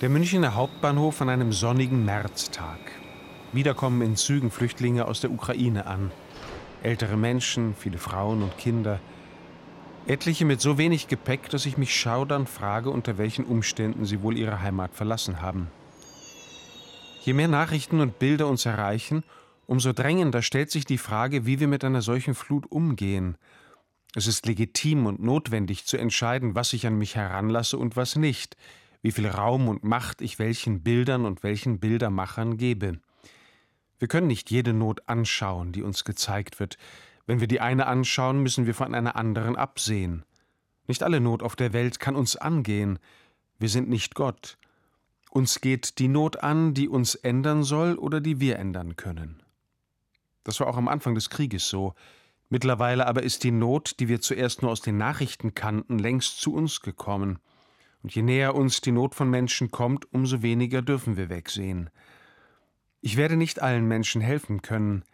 Der Münchner Hauptbahnhof an einem sonnigen Märztag. Wieder kommen in Zügen Flüchtlinge aus der Ukraine an. Ältere Menschen, viele Frauen und Kinder. Etliche mit so wenig Gepäck, dass ich mich schaudernd frage, unter welchen Umständen sie wohl ihre Heimat verlassen haben. Je mehr Nachrichten und Bilder uns erreichen, umso drängender stellt sich die Frage, wie wir mit einer solchen Flut umgehen. Es ist legitim und notwendig zu entscheiden, was ich an mich heranlasse und was nicht – wie viel Raum und Macht ich welchen Bildern und welchen Bildermachern gebe. Wir können nicht jede Not anschauen, die uns gezeigt wird. Wenn wir die eine anschauen, müssen wir von einer anderen absehen. Nicht alle Not auf der Welt kann uns angehen. Wir sind nicht Gott. Uns geht die Not an, die uns ändern soll oder die wir ändern können. Das war auch am Anfang des Krieges so. Mittlerweile aber ist die Not, die wir zuerst nur aus den Nachrichten kannten, längst zu uns gekommen. Und je näher uns die Not von Menschen kommt, umso weniger dürfen wir wegsehen. Ich werde nicht allen Menschen helfen können,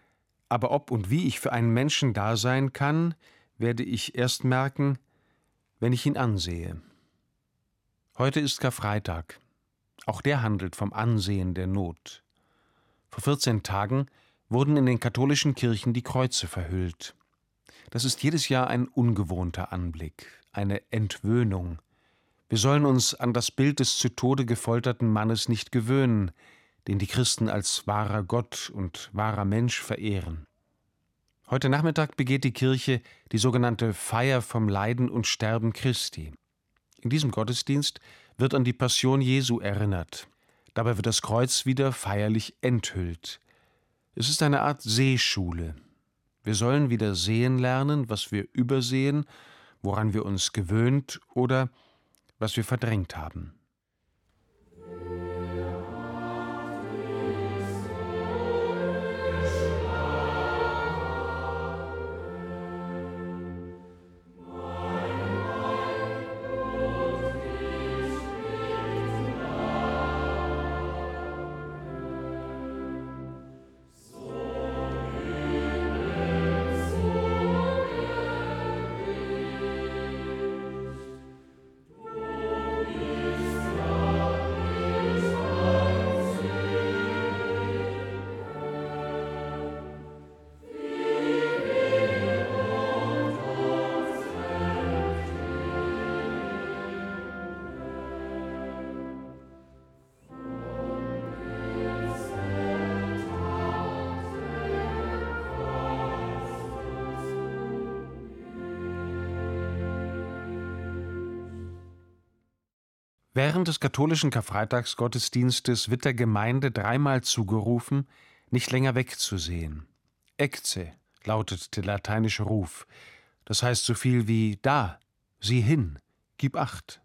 aber ob und wie ich für einen Menschen da sein kann, werde ich erst merken, wenn ich ihn ansehe. Heute ist Karfreitag. Auch der handelt vom Ansehen der Not. Vor 14 Tagen wurden in den katholischen Kirchen die Kreuze verhüllt. Das ist jedes Jahr ein ungewohnter Anblick, eine Entwöhnung, wir sollen uns an das Bild des zu Tode gefolterten Mannes nicht gewöhnen, den die Christen als wahrer Gott und wahrer Mensch verehren. Heute Nachmittag begeht die Kirche die sogenannte Feier vom Leiden und Sterben Christi. In diesem Gottesdienst wird an die Passion Jesu erinnert. Dabei wird das Kreuz wieder feierlich enthüllt. Es ist eine Art Sehschule. Wir sollen wieder sehen lernen, was wir übersehen, woran wir uns gewöhnt oder was wir verdrängt haben. Während des katholischen Karfreitagsgottesdienstes wird der Gemeinde dreimal zugerufen, nicht länger wegzusehen. Ecce lautet der lateinische Ruf, das heißt so viel wie da, sieh hin, gib acht.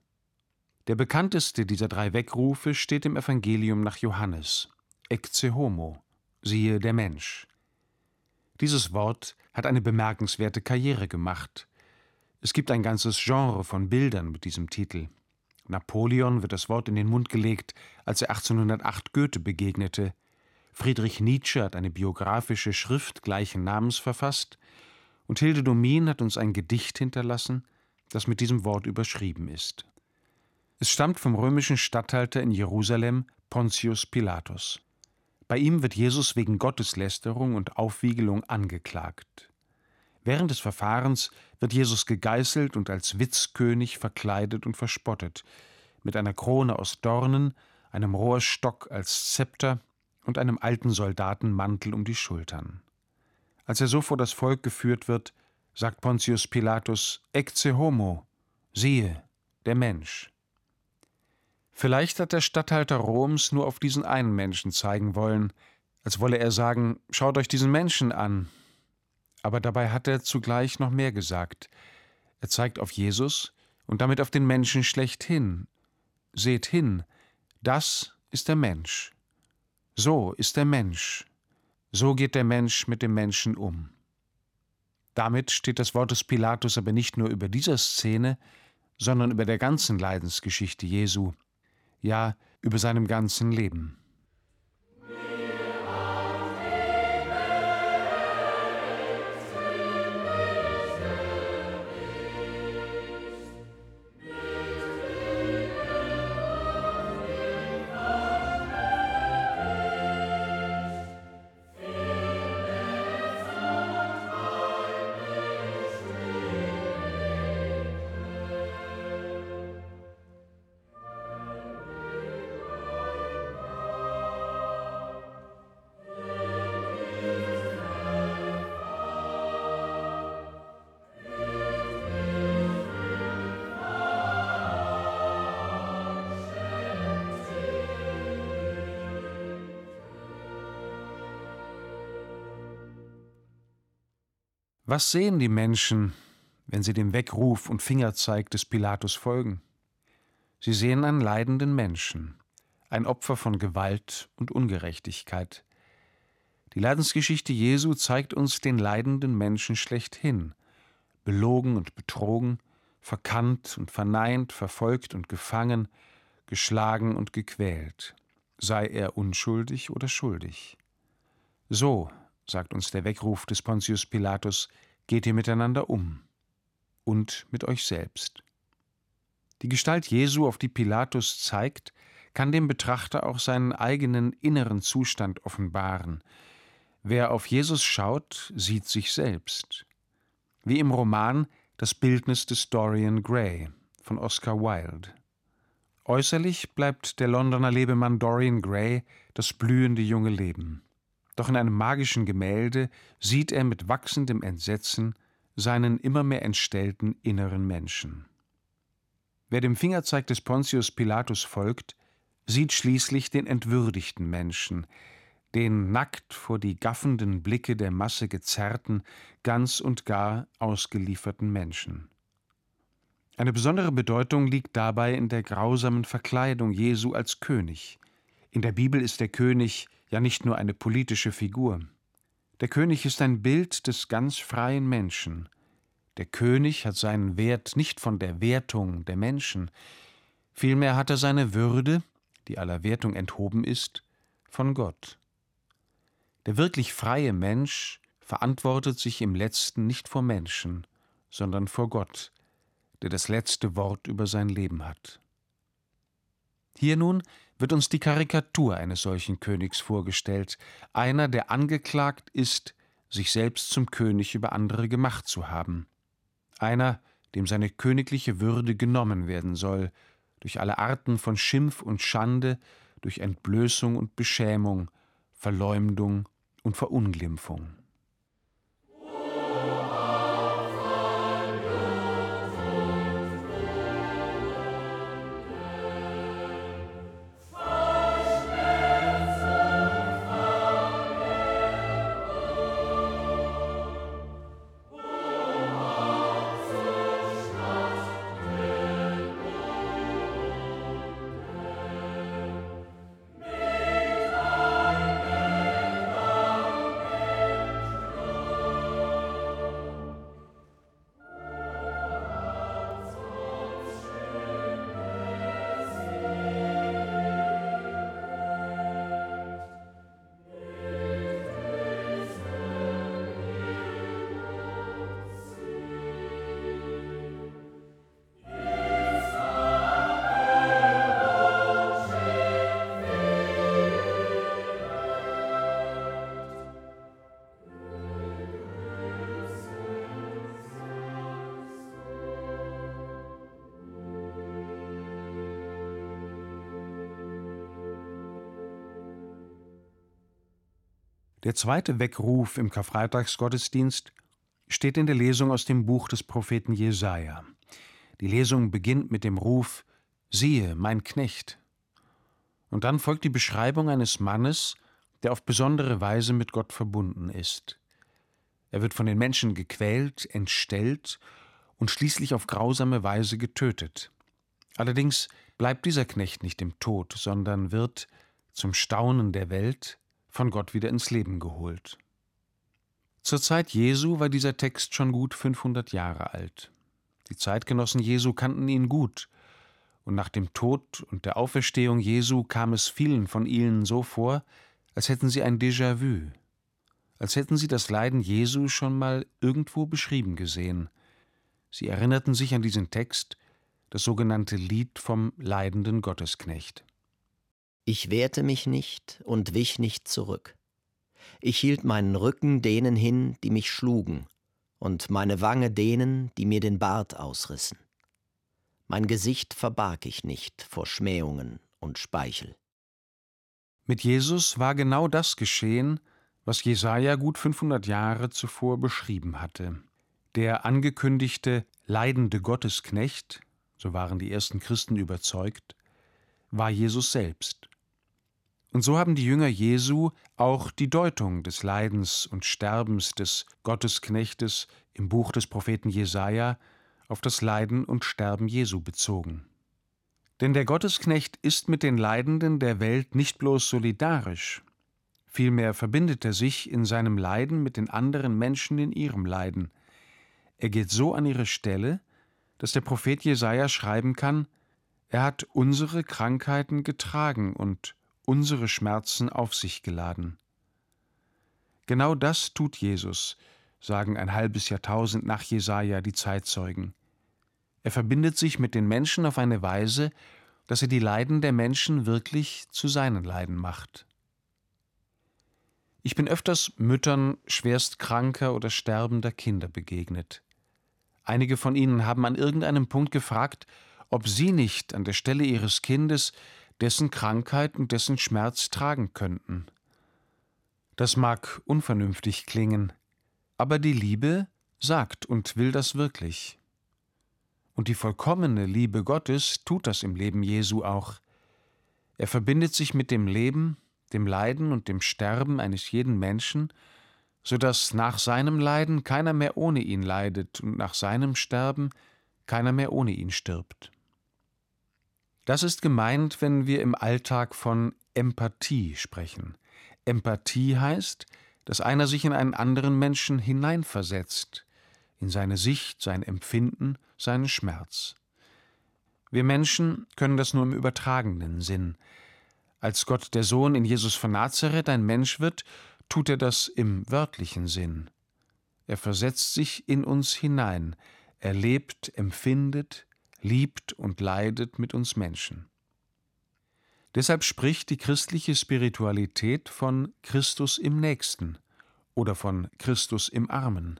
Der bekannteste dieser drei Wegrufe steht im Evangelium nach Johannes. Ecce homo, siehe der Mensch. Dieses Wort hat eine bemerkenswerte Karriere gemacht. Es gibt ein ganzes Genre von Bildern mit diesem Titel. Napoleon wird das Wort in den Mund gelegt, als er 1808 Goethe begegnete. Friedrich Nietzsche hat eine biografische Schrift gleichen Namens verfasst. Und Hilde Domin hat uns ein Gedicht hinterlassen, das mit diesem Wort überschrieben ist. Es stammt vom römischen Statthalter in Jerusalem, Pontius Pilatus. Bei ihm wird Jesus wegen Gotteslästerung und Aufwiegelung angeklagt. Während des Verfahrens wird Jesus gegeißelt und als Witzkönig verkleidet und verspottet, mit einer Krone aus Dornen, einem Rohrstock als Zepter und einem alten Soldatenmantel um die Schultern. Als er so vor das Volk geführt wird, sagt Pontius Pilatus: Ecce homo, siehe, der Mensch. Vielleicht hat der Statthalter Roms nur auf diesen einen Menschen zeigen wollen, als wolle er sagen: Schaut euch diesen Menschen an, aber dabei hat er zugleich noch mehr gesagt. Er zeigt auf Jesus und damit auf den Menschen schlechthin. Seht hin, das ist der Mensch. So ist der Mensch. So geht der Mensch mit dem Menschen um. Damit steht das Wort des Pilatus aber nicht nur über dieser Szene, sondern über der ganzen Leidensgeschichte Jesu, ja über seinem ganzen Leben. Was sehen die Menschen, wenn sie dem Weckruf und Fingerzeig des Pilatus folgen? Sie sehen einen leidenden Menschen, ein Opfer von Gewalt und Ungerechtigkeit. Die Leidensgeschichte Jesu zeigt uns den leidenden Menschen schlechthin, belogen und betrogen, verkannt und verneint, verfolgt und gefangen, geschlagen und gequält, sei er unschuldig oder schuldig. So, sagt uns der Weckruf des Pontius Pilatus, geht ihr miteinander um und mit euch selbst. Die Gestalt Jesu, auf die Pilatus zeigt, kann dem Betrachter auch seinen eigenen inneren Zustand offenbaren. Wer auf Jesus schaut, sieht sich selbst. Wie im Roman Das Bildnis des Dorian Gray von Oscar Wilde. Äußerlich bleibt der Londoner Lebemann Dorian Gray das blühende junge Leben. Doch in einem magischen Gemälde sieht er mit wachsendem Entsetzen seinen immer mehr entstellten inneren Menschen. Wer dem Fingerzeig des Pontius Pilatus folgt, sieht schließlich den entwürdigten Menschen, den nackt vor die gaffenden Blicke der Masse gezerrten, ganz und gar ausgelieferten Menschen. Eine besondere Bedeutung liegt dabei in der grausamen Verkleidung Jesu als König. In der Bibel ist der König ja nicht nur eine politische Figur. Der König ist ein Bild des ganz freien Menschen. Der König hat seinen Wert nicht von der Wertung der Menschen, vielmehr hat er seine Würde, die aller Wertung enthoben ist, von Gott. Der wirklich freie Mensch verantwortet sich im letzten nicht vor Menschen, sondern vor Gott, der das letzte Wort über sein Leben hat. Hier nun wird uns die Karikatur eines solchen Königs vorgestellt, einer, der angeklagt ist, sich selbst zum König über andere gemacht zu haben, einer, dem seine königliche Würde genommen werden soll, durch alle Arten von Schimpf und Schande, durch Entblößung und Beschämung, Verleumdung und Verunglimpfung. Der zweite Weckruf im Karfreitagsgottesdienst steht in der Lesung aus dem Buch des Propheten Jesaja. Die Lesung beginnt mit dem Ruf: Siehe, mein Knecht. Und dann folgt die Beschreibung eines Mannes, der auf besondere Weise mit Gott verbunden ist. Er wird von den Menschen gequält, entstellt und schließlich auf grausame Weise getötet. Allerdings bleibt dieser Knecht nicht im Tod, sondern wird, zum Staunen der Welt, von Gott wieder ins Leben geholt. Zur Zeit Jesu war dieser Text schon gut 500 Jahre alt. Die Zeitgenossen Jesu kannten ihn gut, und nach dem Tod und der Auferstehung Jesu kam es vielen von ihnen so vor, als hätten sie ein Déjà-vu, als hätten sie das Leiden Jesu schon mal irgendwo beschrieben gesehen. Sie erinnerten sich an diesen Text, das sogenannte Lied vom leidenden Gottesknecht. Ich wehrte mich nicht und wich nicht zurück. Ich hielt meinen Rücken denen hin, die mich schlugen, und meine Wange denen, die mir den Bart ausrissen. Mein Gesicht verbarg ich nicht vor Schmähungen und Speichel. Mit Jesus war genau das geschehen, was Jesaja gut 500 Jahre zuvor beschrieben hatte. Der angekündigte leidende Gottesknecht, so waren die ersten Christen überzeugt, war Jesus selbst. Und so haben die Jünger Jesu auch die Deutung des Leidens und Sterbens des Gottesknechtes im Buch des Propheten Jesaja auf das Leiden und Sterben Jesu bezogen. Denn der Gottesknecht ist mit den Leidenden der Welt nicht bloß solidarisch, vielmehr verbindet er sich in seinem Leiden mit den anderen Menschen in ihrem Leiden. Er geht so an ihre Stelle, dass der Prophet Jesaja schreiben kann: Er hat unsere Krankheiten getragen und unsere Schmerzen auf sich geladen. Genau das tut Jesus, sagen ein halbes Jahrtausend nach Jesaja die Zeitzeugen. Er verbindet sich mit den Menschen auf eine Weise, dass er die Leiden der Menschen wirklich zu seinen Leiden macht. Ich bin öfters Müttern schwerst kranker oder sterbender Kinder begegnet. Einige von ihnen haben an irgendeinem Punkt gefragt, ob sie nicht an der Stelle ihres Kindes dessen Krankheit und dessen Schmerz tragen könnten. Das mag unvernünftig klingen, aber die Liebe sagt und will das wirklich. Und die vollkommene Liebe Gottes tut das im Leben Jesu auch. Er verbindet sich mit dem Leben, dem Leiden und dem Sterben eines jeden Menschen, so dass nach seinem Leiden keiner mehr ohne ihn leidet und nach seinem Sterben keiner mehr ohne ihn stirbt. Das ist gemeint, wenn wir im Alltag von Empathie sprechen. Empathie heißt, dass einer sich in einen anderen Menschen hineinversetzt, in seine Sicht, sein Empfinden, seinen Schmerz. Wir Menschen können das nur im übertragenen Sinn. Als Gott der Sohn in Jesus von Nazareth ein Mensch wird, tut er das im wörtlichen Sinn. Er versetzt sich in uns hinein, er lebt, empfindet, liebt und leidet mit uns Menschen. Deshalb spricht die christliche Spiritualität von Christus im Nächsten oder von Christus im Armen.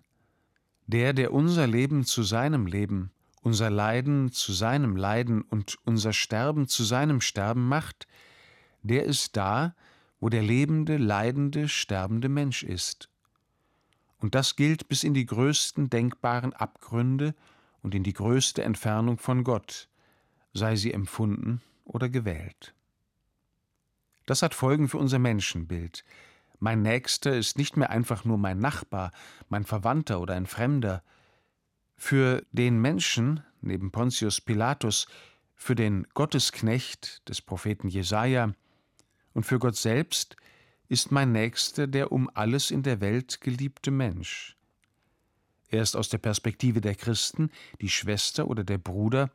Der, der unser Leben zu seinem Leben, unser Leiden zu seinem Leiden und unser Sterben zu seinem Sterben macht, der ist da, wo der lebende, leidende, sterbende Mensch ist. Und das gilt bis in die größten denkbaren Abgründe und in die größte Entfernung von Gott, sei sie empfunden oder gewählt. Das hat Folgen für unser Menschenbild. Mein Nächster ist nicht mehr einfach nur mein Nachbar, mein Verwandter oder ein Fremder. Für den Menschen, neben Pontius Pilatus, für den Gottesknecht des Propheten Jesaja und für Gott selbst ist mein Nächster der um alles in der Welt geliebte Mensch. Er ist aus der Perspektive der Christen die Schwester oder der Bruder,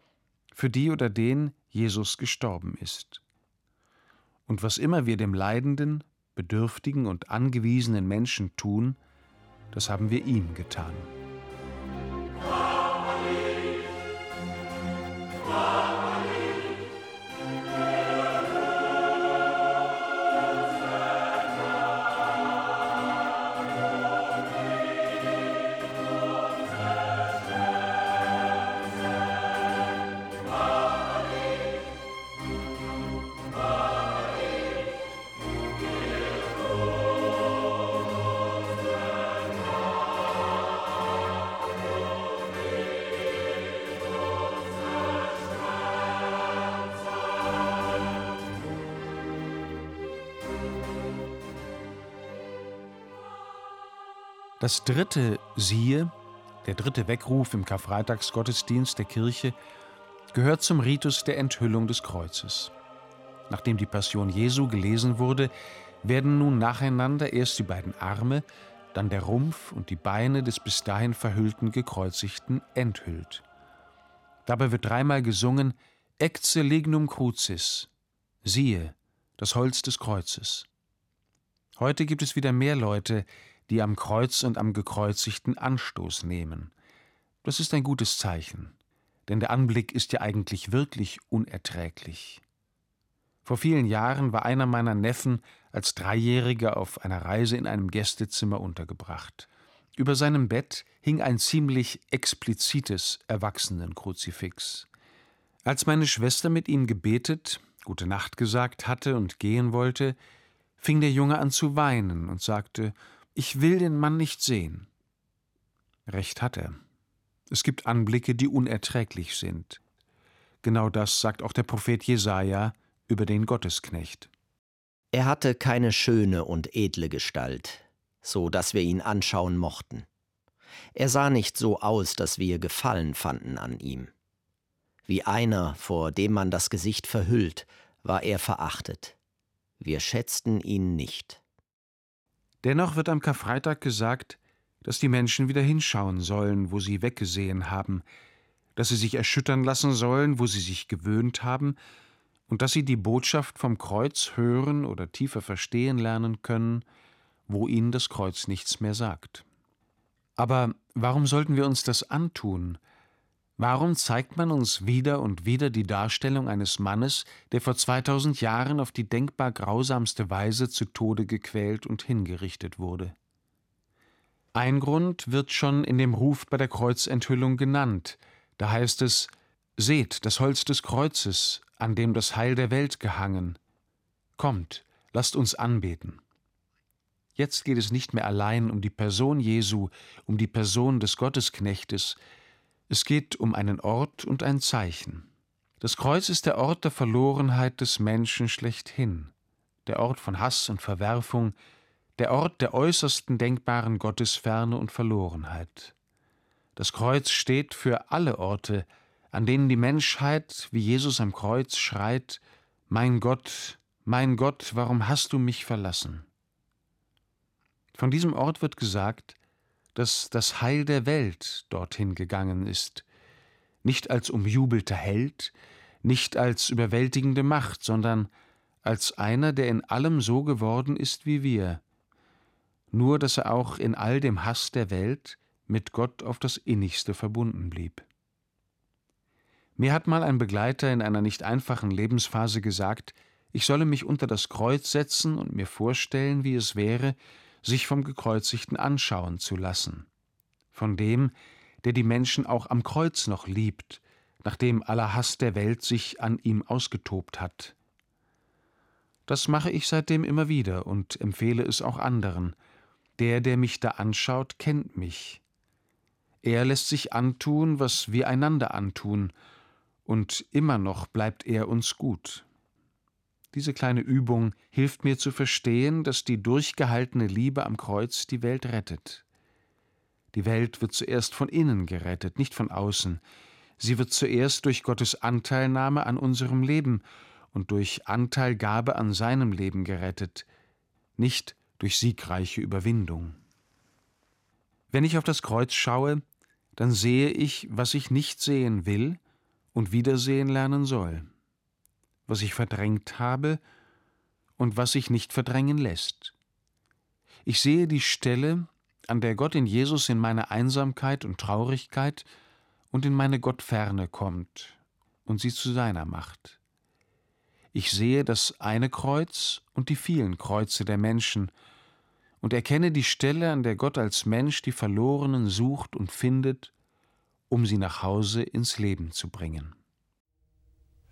für die oder den Jesus gestorben ist. Und was immer wir dem Leidenden, bedürftigen und angewiesenen Menschen tun, das haben wir ihm getan. Das dritte Siehe, der dritte Weckruf im Karfreitagsgottesdienst der Kirche, gehört zum Ritus der Enthüllung des Kreuzes. Nachdem die Passion Jesu gelesen wurde, werden nun nacheinander erst die beiden Arme, dann der Rumpf und die Beine des bis dahin verhüllten Gekreuzigten enthüllt. Dabei wird dreimal gesungen Ecce lignum crucis, siehe, das Holz des Kreuzes. Heute gibt es wieder mehr Leute, die am Kreuz und am Gekreuzigten Anstoß nehmen. Das ist ein gutes Zeichen, denn der Anblick ist ja eigentlich wirklich unerträglich. Vor vielen Jahren war einer meiner Neffen als Dreijähriger auf einer Reise in einem Gästezimmer untergebracht. Über seinem Bett hing ein ziemlich explizites Erwachsenenkruzifix. Als meine Schwester mit ihm gebetet, gute Nacht gesagt hatte und gehen wollte, fing der Junge an zu weinen und sagte ich will den Mann nicht sehen. Recht hat er. Es gibt Anblicke, die unerträglich sind. Genau das sagt auch der Prophet Jesaja über den Gottesknecht. Er hatte keine schöne und edle Gestalt, so dass wir ihn anschauen mochten. Er sah nicht so aus, dass wir Gefallen fanden an ihm. Wie einer, vor dem man das Gesicht verhüllt, war er verachtet. Wir schätzten ihn nicht. Dennoch wird am Karfreitag gesagt, dass die Menschen wieder hinschauen sollen, wo sie weggesehen haben, dass sie sich erschüttern lassen sollen, wo sie sich gewöhnt haben, und dass sie die Botschaft vom Kreuz hören oder tiefer verstehen lernen können, wo ihnen das Kreuz nichts mehr sagt. Aber warum sollten wir uns das antun? Warum zeigt man uns wieder und wieder die Darstellung eines Mannes, der vor 2000 Jahren auf die denkbar grausamste Weise zu Tode gequält und hingerichtet wurde? Ein Grund wird schon in dem Ruf bei der Kreuzenthüllung genannt. Da heißt es: Seht das Holz des Kreuzes, an dem das Heil der Welt gehangen. Kommt, lasst uns anbeten. Jetzt geht es nicht mehr allein um die Person Jesu, um die Person des Gottesknechtes, es geht um einen Ort und ein Zeichen. Das Kreuz ist der Ort der Verlorenheit des Menschen schlechthin, der Ort von Hass und Verwerfung, der Ort der äußersten denkbaren Gottesferne und Verlorenheit. Das Kreuz steht für alle Orte, an denen die Menschheit, wie Jesus am Kreuz, schreit Mein Gott, mein Gott, warum hast du mich verlassen? Von diesem Ort wird gesagt, dass das Heil der Welt dorthin gegangen ist, nicht als umjubelter Held, nicht als überwältigende Macht, sondern als einer, der in allem so geworden ist wie wir, nur dass er auch in all dem Hass der Welt mit Gott auf das innigste verbunden blieb. Mir hat mal ein Begleiter in einer nicht einfachen Lebensphase gesagt, ich solle mich unter das Kreuz setzen und mir vorstellen, wie es wäre, sich vom Gekreuzigten anschauen zu lassen. Von dem, der die Menschen auch am Kreuz noch liebt, nachdem aller Hass der Welt sich an ihm ausgetobt hat. Das mache ich seitdem immer wieder und empfehle es auch anderen. Der, der mich da anschaut, kennt mich. Er lässt sich antun, was wir einander antun, und immer noch bleibt er uns gut. Diese kleine Übung hilft mir zu verstehen, dass die durchgehaltene Liebe am Kreuz die Welt rettet. Die Welt wird zuerst von innen gerettet, nicht von außen. Sie wird zuerst durch Gottes Anteilnahme an unserem Leben und durch Anteilgabe an seinem Leben gerettet, nicht durch siegreiche Überwindung. Wenn ich auf das Kreuz schaue, dann sehe ich, was ich nicht sehen will und wiedersehen lernen soll, was ich verdrängt habe und was sich nicht verdrängen lässt. Ich sehe die Stelle, an der Gott in Jesus in meine Einsamkeit und Traurigkeit und in meine Gottferne kommt und sie zu seiner macht. Ich sehe das eine Kreuz und die vielen Kreuze der Menschen und erkenne die Stelle, an der Gott als Mensch die Verlorenen sucht und findet um sie nach Hause ins Leben zu bringen.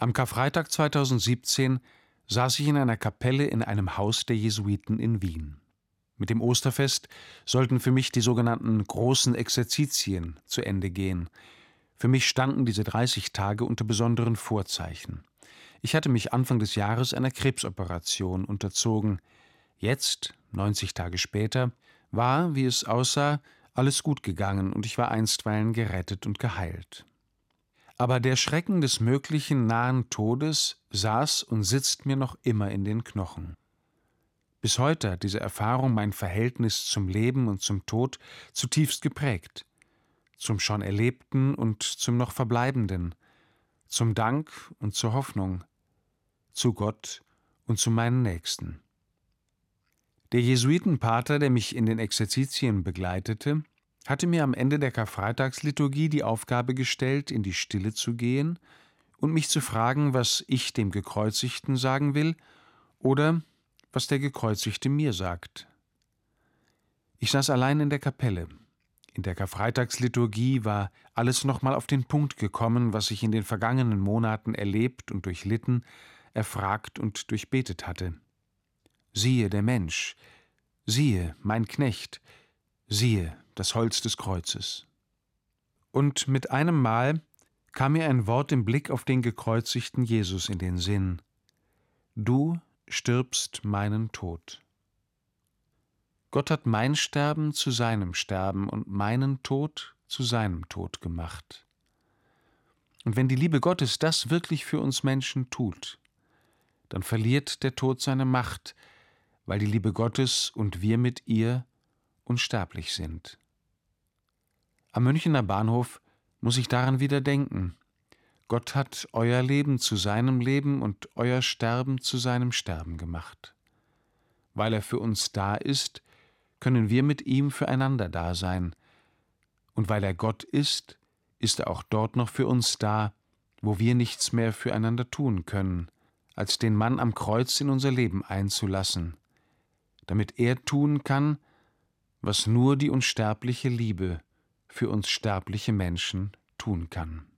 Am Karfreitag 2017 saß ich in einer Kapelle in einem Haus der Jesuiten in Wien. Mit dem Osterfest sollten für mich die sogenannten großen Exerzitien zu Ende gehen. Für mich standen diese 30 Tage unter besonderen Vorzeichen. Ich hatte mich Anfang des Jahres einer Krebsoperation unterzogen. Jetzt, 90 Tage später, war, wie es aussah, alles gut gegangen und ich war einstweilen gerettet und geheilt. Aber der Schrecken des möglichen nahen Todes saß und sitzt mir noch immer in den Knochen. Bis heute hat diese Erfahrung mein Verhältnis zum Leben und zum Tod zutiefst geprägt, zum schon Erlebten und zum noch Verbleibenden, zum Dank und zur Hoffnung, zu Gott und zu meinen Nächsten. Der Jesuitenpater, der mich in den Exerzitien begleitete, hatte mir am Ende der Karfreitagsliturgie die Aufgabe gestellt, in die Stille zu gehen und mich zu fragen, was ich dem Gekreuzigten sagen will oder was der Gekreuzigte mir sagt. Ich saß allein in der Kapelle. In der Karfreitagsliturgie war alles nochmal auf den Punkt gekommen, was ich in den vergangenen Monaten erlebt und durchlitten, erfragt und durchbetet hatte. Siehe der Mensch, siehe mein Knecht, siehe das Holz des Kreuzes. Und mit einem Mal kam mir ein Wort im Blick auf den gekreuzigten Jesus in den Sinn. Du stirbst meinen Tod. Gott hat mein Sterben zu seinem Sterben und meinen Tod zu seinem Tod gemacht. Und wenn die Liebe Gottes das wirklich für uns Menschen tut, dann verliert der Tod seine Macht, weil die Liebe Gottes und wir mit ihr unsterblich sind. Am Münchener Bahnhof muss ich daran wieder denken. Gott hat euer Leben zu seinem Leben und euer Sterben zu seinem Sterben gemacht. Weil er für uns da ist, können wir mit ihm füreinander da sein. Und weil er Gott ist, ist er auch dort noch für uns da, wo wir nichts mehr füreinander tun können, als den Mann am Kreuz in unser Leben einzulassen, damit er tun kann, was nur die unsterbliche Liebe für uns sterbliche Menschen tun kann.